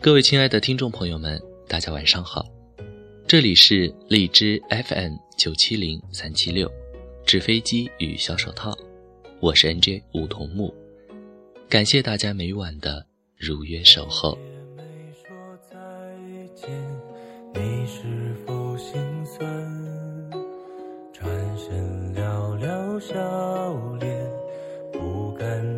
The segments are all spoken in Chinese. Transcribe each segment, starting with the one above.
各位亲爱的听众朋友们，大家晚上好，这里是荔枝 FM 九七零三七六，纸飞机与小手套，我是 NJ 梧桐木，感谢大家每晚的如约守候。你是否心酸？转身寥寥笑脸，不甘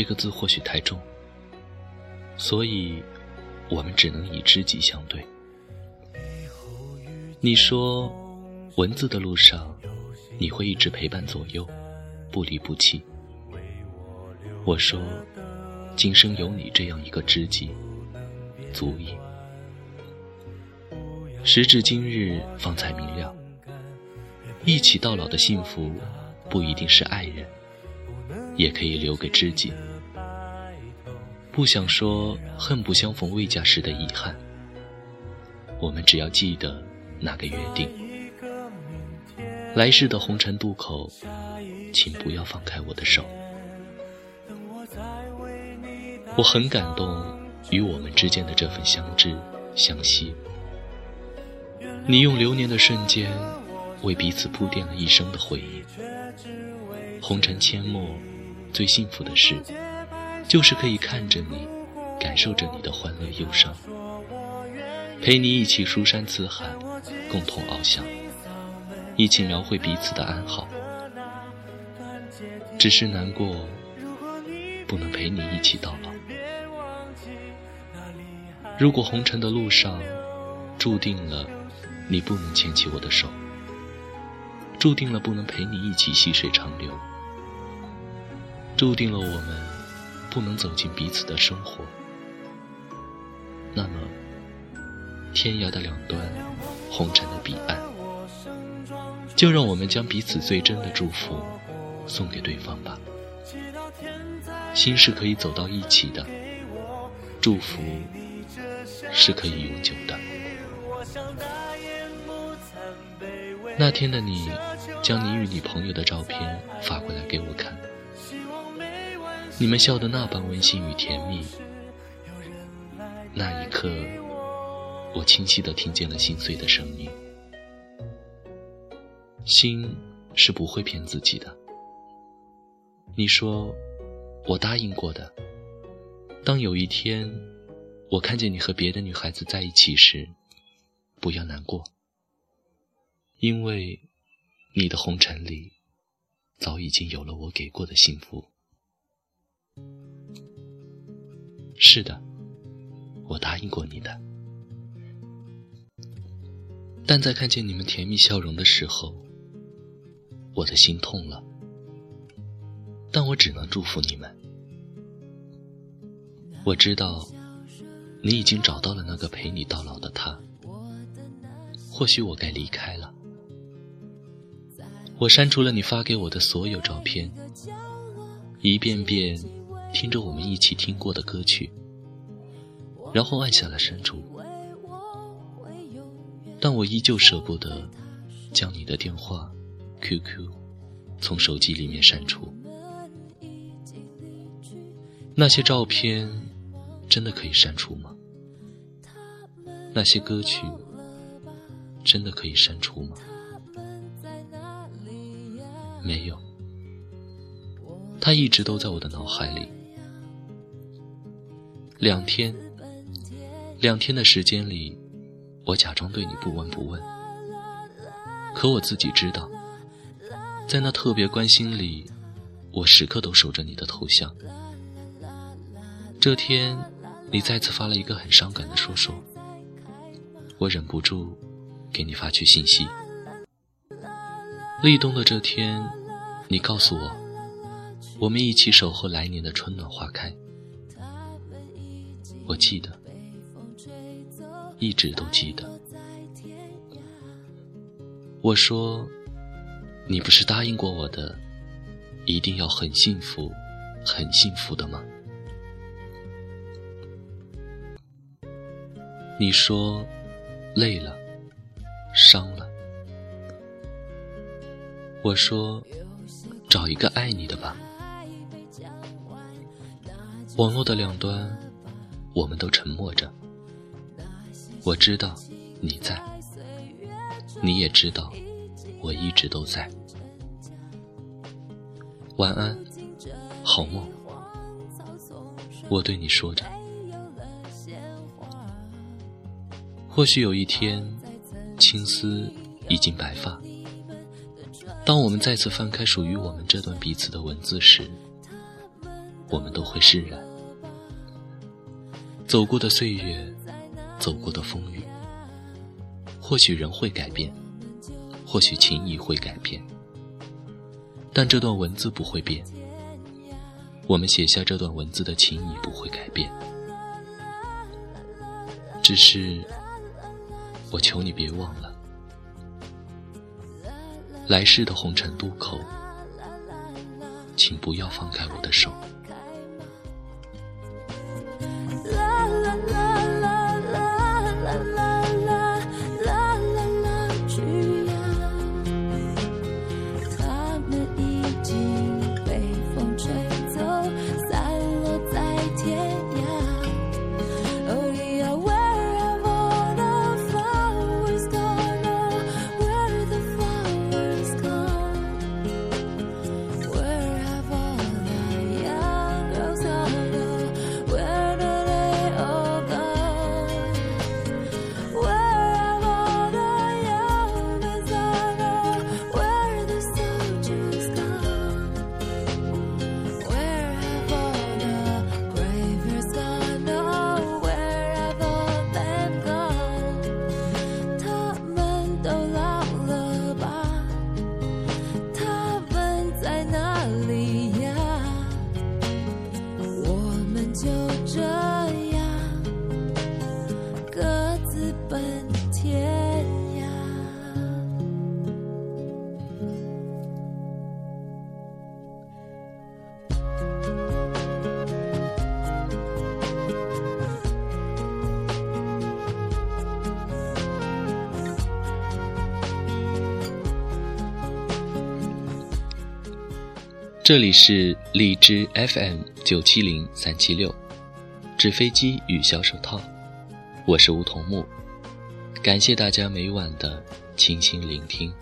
这个字或许太重，所以我们只能以知己相对。你说，文字的路上，你会一直陪伴左右，不离不弃。我说，今生有你这样一个知己，足矣。时至今日，方才明了，一起到老的幸福，不一定是爱人，也可以留给知己。不想说恨不相逢未嫁时的遗憾，我们只要记得。那个约定，来世的红尘渡口，请不要放开我的手。我很感动与我们之间的这份相知相惜。你用流年的瞬间，为彼此铺垫了一生的回忆。红尘阡陌，最幸福的事，就是可以看着你，感受着你的欢乐忧伤。陪你一起书山辞海，共同翱翔，一起描绘彼此的安好。只是难过，不能陪你一起到老。如果红尘的路上，注定了你不能牵起我的手，注定了不能陪你一起细水长流，注定了我们不能走进彼此的生活，那么。天涯的两端，红尘的彼岸，就让我们将彼此最真的祝福送给对方吧。心是可以走到一起的，祝福是可以永久的。那天的你，将你与你朋友的照片发过来给我看，你们笑得那般温馨与甜蜜，那一刻。我清晰地听见了心碎的声音，心是不会骗自己的。你说，我答应过的。当有一天，我看见你和别的女孩子在一起时，不要难过，因为你的红尘里，早已经有了我给过的幸福。是的，我答应过你的。但在看见你们甜蜜笑容的时候，我的心痛了。但我只能祝福你们。我知道，你已经找到了那个陪你到老的他。或许我该离开了。我删除了你发给我的所有照片，一遍遍听着我们一起听过的歌曲，然后按下了删除。但我依旧舍不得将你的电话、QQ 从手机里面删除。那些照片真的可以删除吗？那些歌曲真的可以删除吗？没有，它一直都在我的脑海里。两天，两天的时间里，我假装对你不闻不问，可我自己知道，在那特别关心里，我时刻都守着你的头像。这天，你再次发了一个很伤感的说说，我忍不住给你发去信息。立冬的这天，你告诉我，我们一起守候来年的春暖花开。我记得，一直都记得。我说，你不是答应过我的，一定要很幸福，很幸福的吗？你说累了，伤了。我说找一个爱你的吧。网络的两端，我们都沉默着。我知道你在，你也知道我一直都在。晚安，好梦。我对你说着。或许有一天，青丝已经白发。当我们再次翻开属于我们这段彼此的文字时，我们都会释然。走过的岁月，走过的风雨，或许人会改变，或许情谊会改变，但这段文字不会变。我们写下这段文字的情谊不会改变，只是。我求你别忘了，来世的红尘渡口，请不要放开我的手。这里是荔枝 fm 九七零三七六纸飞机与小手套。我是梧桐木。感谢大家每晚的倾心聆听。